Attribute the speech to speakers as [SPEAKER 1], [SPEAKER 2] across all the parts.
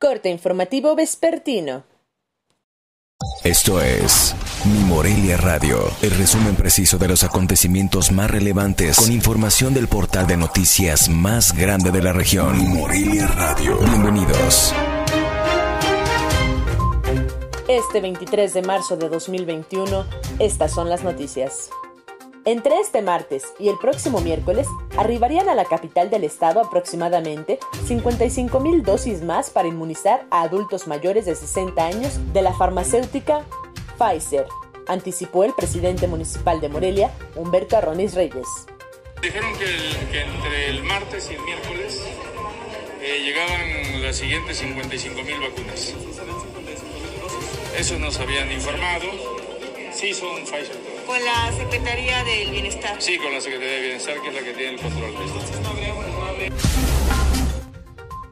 [SPEAKER 1] Corte informativo vespertino.
[SPEAKER 2] Esto es Mi Morelia Radio, el resumen preciso de los acontecimientos más relevantes con información del portal de noticias más grande de la región. Mi Morelia Radio. Bienvenidos.
[SPEAKER 1] Este 23 de marzo de 2021, estas son las noticias. Entre este martes y el próximo miércoles arribarían a la capital del estado aproximadamente 55 mil dosis más para inmunizar a adultos mayores de 60 años de la farmacéutica Pfizer, anticipó el presidente municipal de Morelia, Humberto Arronis Reyes.
[SPEAKER 3] Dijeron que, entre el martes y el miércoles eh, llegaban las siguientes 55 mil vacunas. Eso nos habían informado. Sí, son Pfizer.
[SPEAKER 4] ¿Con la Secretaría del Bienestar?
[SPEAKER 3] Sí, con la Secretaría del Bienestar, que es la que tiene el control.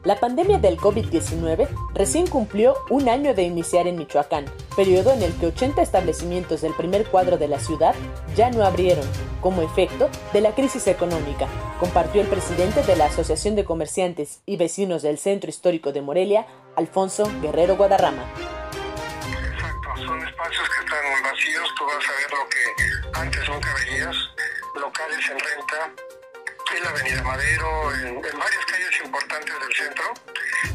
[SPEAKER 1] La pandemia del COVID-19 recién cumplió un año de iniciar en Michoacán, periodo en el que 80 establecimientos del primer cuadro de la ciudad ya no abrieron, como efecto de la crisis económica, compartió el presidente de la Asociación de Comerciantes y Vecinos del Centro Histórico de Morelia, Alfonso Guerrero Guadarrama
[SPEAKER 5] vacíos, tú vas a ver lo que antes nunca veías, locales en renta, en la Avenida Madero, en, varias calles importantes del centro,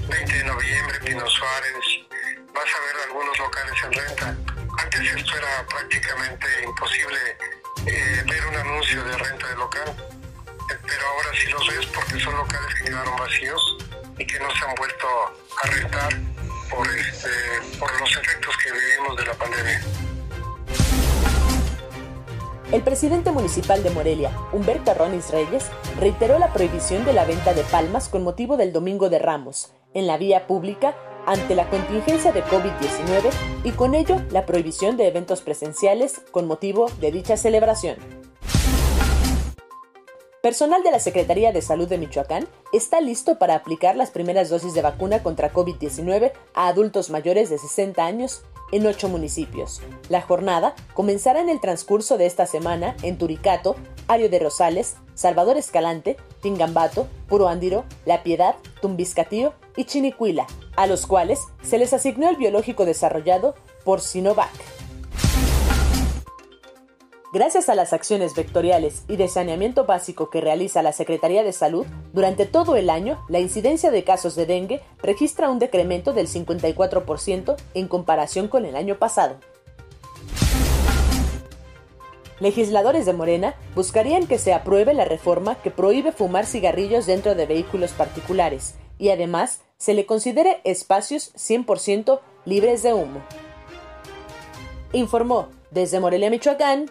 [SPEAKER 5] 20 de noviembre, Pino Suárez, vas a ver algunos locales en renta. Antes esto era prácticamente imposible eh, ver un anuncio de renta de local, eh, pero ahora sí los ves porque son locales que quedaron vacíos y que no se han vuelto a rentar por, este, por los efectos que vivimos de la pandemia.
[SPEAKER 1] El presidente municipal de Morelia, Humberto Ronis Reyes, reiteró la prohibición de la venta de palmas con motivo del Domingo de Ramos en la vía pública ante la contingencia de COVID-19 y con ello la prohibición de eventos presenciales con motivo de dicha celebración. Personal de la Secretaría de Salud de Michoacán está listo para aplicar las primeras dosis de vacuna contra COVID-19 a adultos mayores de 60 años en ocho municipios. La jornada comenzará en el transcurso de esta semana en Turicato, Ario de Rosales, Salvador Escalante, Tingambato, Puro Andiro, La Piedad, Tumbiscatío y Chinicuila, a los cuales se les asignó el biológico desarrollado por Sinovac. Gracias a las acciones vectoriales y de saneamiento básico que realiza la Secretaría de Salud, durante todo el año la incidencia de casos de dengue registra un decremento del 54% en comparación con el año pasado. Legisladores de Morena buscarían que se apruebe la reforma que prohíbe fumar cigarrillos dentro de vehículos particulares y además se le considere espacios 100% libres de humo. Informó desde Morelia, Michoacán,